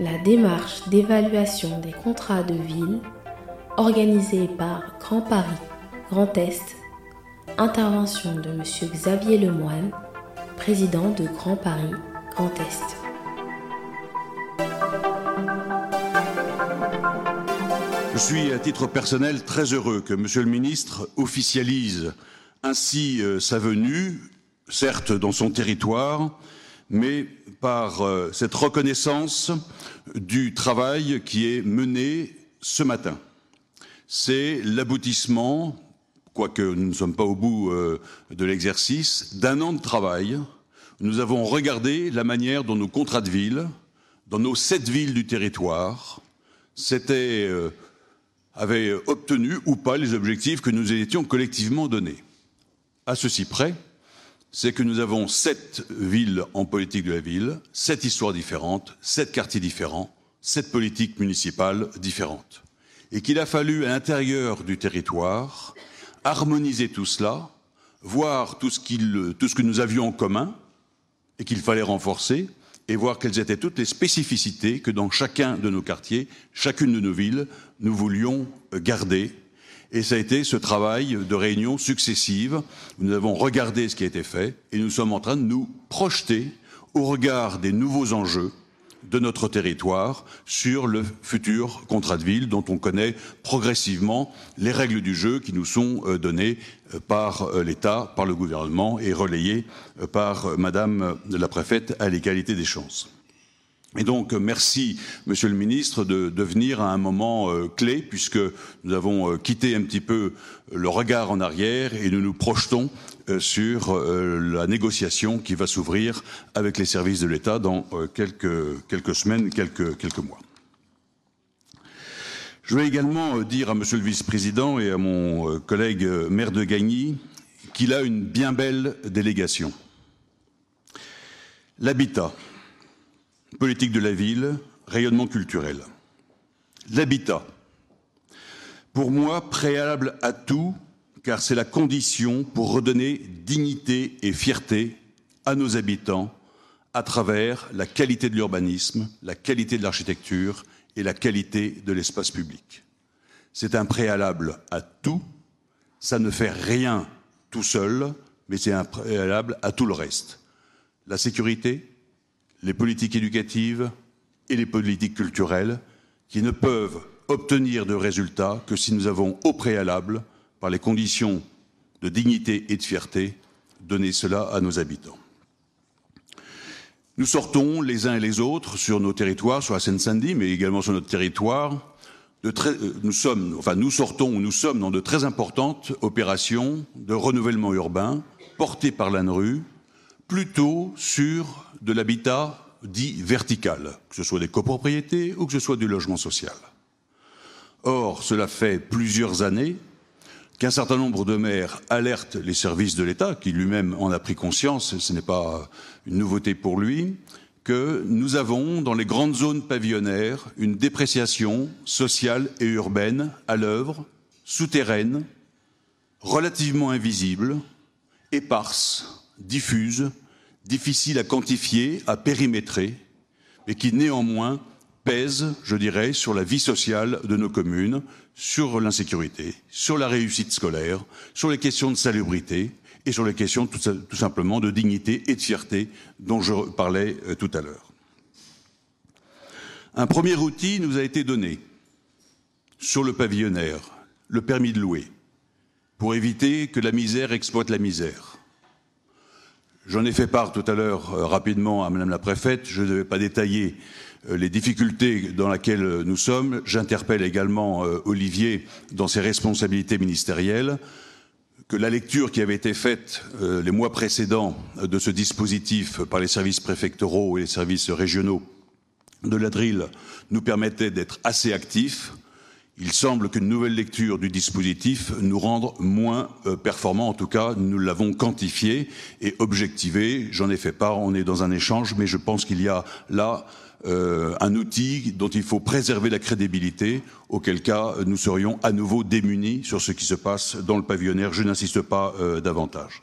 La démarche d'évaluation des contrats de ville organisée par Grand Paris, Grand Est, intervention de M. Xavier Lemoine, président de Grand Paris, Grand Est. Je suis à titre personnel très heureux que Monsieur le ministre officialise ainsi euh, sa venue, certes dans son territoire, mais par euh, cette reconnaissance du travail qui est mené ce matin. C'est l'aboutissement, quoique nous ne sommes pas au bout euh, de l'exercice, d'un an de travail. Nous avons regardé la manière dont nos contrats de ville, dans nos sept villes du territoire, s'étaient avait obtenu ou pas les objectifs que nous étions collectivement donnés. À ceci près, c'est que nous avons sept villes en politique de la ville, sept histoires différentes, sept quartiers différents, sept politiques municipales différentes. Et qu'il a fallu à l'intérieur du territoire harmoniser tout cela, voir tout ce, que nous avions en commun et qu'il fallait renforcer, et voir quelles étaient toutes les spécificités que dans chacun de nos quartiers, chacune de nos villes, nous voulions garder. Et ça a été ce travail de réunions successives où nous avons regardé ce qui a été fait et nous sommes en train de nous projeter au regard des nouveaux enjeux de notre territoire sur le futur contrat de ville dont on connaît progressivement les règles du jeu qui nous sont euh, données euh, par euh, l'État, par le gouvernement et relayées par Madame la préfète à l'égalité des chances. Et donc, merci, Monsieur le Ministre, de, de venir à un moment euh, clé, puisque nous avons euh, quitté un petit peu le regard en arrière et nous nous projetons euh, sur la négociation qui va s'ouvrir avec les services de l'État dans quelques, quelques semaines, quelques, quelques mois. Je vais également dire à Monsieur le Vice-président et à mon collègue maire de Gagny qu'il a une bien belle délégation. L'habitat politique de la ville, rayonnement culturel. L'habitat. Pour moi, préalable à tout, car c'est la condition pour redonner dignité et fierté à nos habitants à travers la qualité de l'urbanisme, la qualité de l'architecture et la qualité de l'espace public. C'est un préalable à tout, ça ne fait rien tout seul, mais c'est un préalable à tout le reste. La sécurité, les politiques éducatives et les politiques culturelles qui ne peuvent obtenir de résultats que si nous avons au préalable, par les conditions de dignité et de fierté, donné cela à nos habitants. Nous sortons les uns et les autres sur nos territoires, sur la Seine-Saint-Denis, mais également sur notre territoire. Euh, nous sommes, enfin, nous sortons, nous sommes dans de très importantes opérations de renouvellement urbain portées par l'ANRU, plutôt sur de l'habitat dit vertical, que ce soit des copropriétés ou que ce soit du logement social. Or, cela fait plusieurs années qu'un certain nombre de maires alertent les services de l'État, qui lui-même en a pris conscience, ce n'est pas une nouveauté pour lui, que nous avons dans les grandes zones pavillonnaires une dépréciation sociale et urbaine à l'œuvre, souterraine, relativement invisible, éparse, diffuse, difficile à quantifier, à périmétrer, mais qui néanmoins pèse, je dirais, sur la vie sociale de nos communes, sur l'insécurité, sur la réussite scolaire, sur les questions de salubrité et sur les questions tout, simplement de dignité et de fierté dont je parlais euh, tout à l'heure. Un premier outil nous a été donné sur le pavillonnaire, le permis de louer, pour éviter que la misère exploite la misère. J'en ai fait part tout à l'heure euh, rapidement à Madame la Préfète. Je ne vais pas détailler euh, les difficultés dans lesquelles nous sommes. J'interpelle également euh, Olivier dans ses responsabilités ministérielles que la lecture qui avait été faite les mois précédents de ce dispositif par les services préfectoraux et les services régionaux de la DRIL nous permettait d'être assez actifs il semble qu'une nouvelle lecture du dispositif nous rende moins euh, performants. En tout cas, nous l'avons quantifié et objectivé. J'en ai fait part. On est dans un échange, mais je pense qu'il y a là euh, un outil dont il faut préserver la crédibilité, auquel cas nous serions à nouveau démunis sur ce qui se passe dans le pavillonnaire. Je n'insiste pas euh, davantage.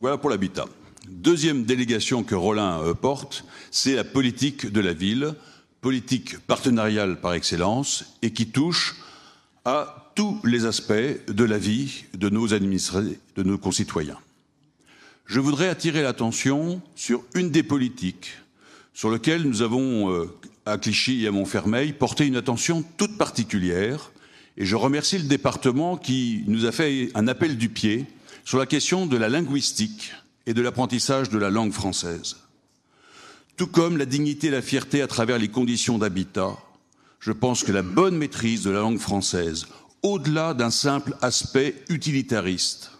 Voilà pour l'habitat. Deuxième délégation que Rollin euh, porte, c'est la politique de la ville, politique partenariale par excellence et qui touche à tous les aspects de la vie de nos administrés, de nos concitoyens. Je voudrais attirer l'attention sur une des politiques sur lesquelles nous avons, euh, à Clichy et à Montfermeil, porté une attention toute particulière. Et je remercie le département qui nous a fait un appel du pied sur la question de la linguistique et de l'apprentissage de la langue française. Tout comme la dignité et la fierté à travers les conditions d'habitat, je pense que la bonne maîtrise de la langue française, au-delà d'un simple aspect utilitariste,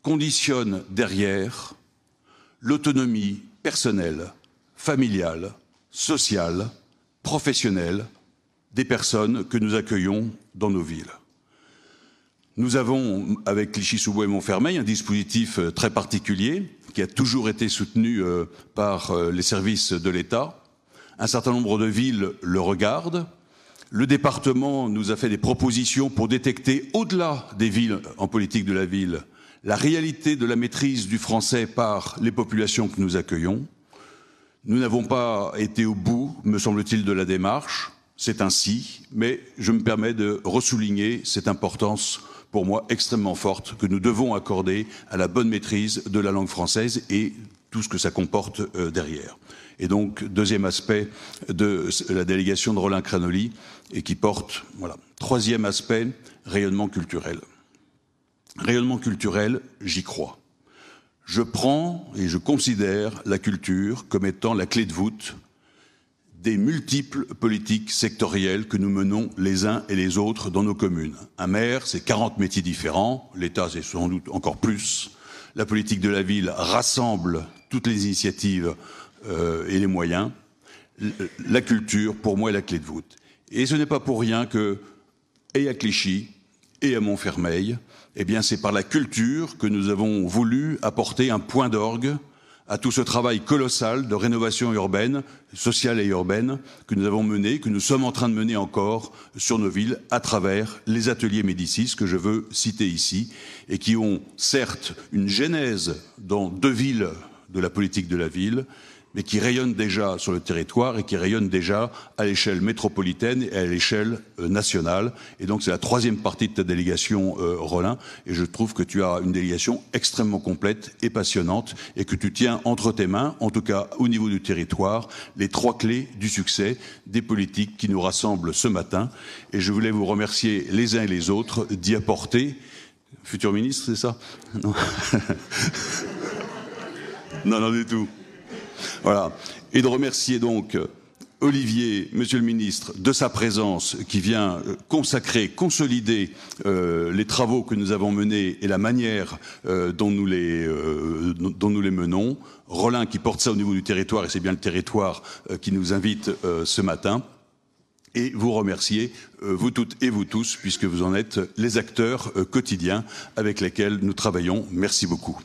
conditionne derrière l'autonomie personnelle, familiale, sociale, professionnelle des personnes que nous accueillons dans nos villes. Nous avons, avec Clichy-sous-Bois et Montfermeil, un dispositif euh, très particulier qui a toujours été soutenu euh, par euh, les services de l'État. Un certain nombre de villes le regardent. Le département nous a fait des propositions pour détecter, au-delà des villes en politique de la ville, la réalité de la maîtrise du français par les populations que nous accueillons. Nous n'avons pas été au bout, me semble-t-il, de la démarche. C'est ainsi, mais je me permets de ressouligner cette importance pour moi extrêmement forte que nous devons accorder à la bonne maîtrise de la langue française et tout ce que ça comporte euh, derrière. Et donc, deuxième aspect de la délégation de Roland Cranoli, et qui porte, voilà. Troisième aspect, rayonnement culturel. Rayonnement culturel, j'y crois. Je prends et je considère la culture comme étant la clé de voûte des multiples politiques sectorielles que nous menons les uns et les autres dans nos communes. Un maire, c'est 40 métiers différents, l'État, c'est sans doute encore plus. La politique de la ville rassemble toutes les initiatives euh, et les moyens. La culture, pour moi, est la clé de voûte. Et ce n'est pas pour rien que, et à Clichy, et à Montfermeil, eh bien, c'est par la culture que nous avons voulu apporter un point d'orgue à tout ce travail colossal de rénovation urbaine, sociale et urbaine que nous avons mené, que nous sommes en train de mener encore sur nos villes à travers les ateliers Médicis que je veux citer ici et qui ont certes une genèse dans deux villes de la politique de la ville, mais qui rayonne déjà sur le territoire et qui rayonne déjà à l'échelle métropolitaine et à l'échelle euh, nationale. Et donc c'est la troisième partie de ta délégation, euh, Rollin, et je trouve que tu as une délégation extrêmement complète et passionnante, et que tu tiens entre tes mains, en tout cas au niveau du territoire, les trois clés du succès des politiques qui nous rassemblent ce matin. Et je voulais vous remercier les uns et les autres d'y apporter. Futur ministre, c'est ça? Non. non, non, du tout. Voilà. Et de remercier donc euh, Olivier, Monsieur le Ministre, de sa présence qui vient euh, consacrer, consolider euh, les travaux que nous avons menés et la manière dont, nous les, menons. Rollin qui porte ça au niveau du territoire, et c'est bien le territoire qui nous invite ce matin. Et vous remercier, vous toutes et vous tous, puisque vous en êtes les acteurs quotidiens avec lesquels nous travaillons. Merci beaucoup.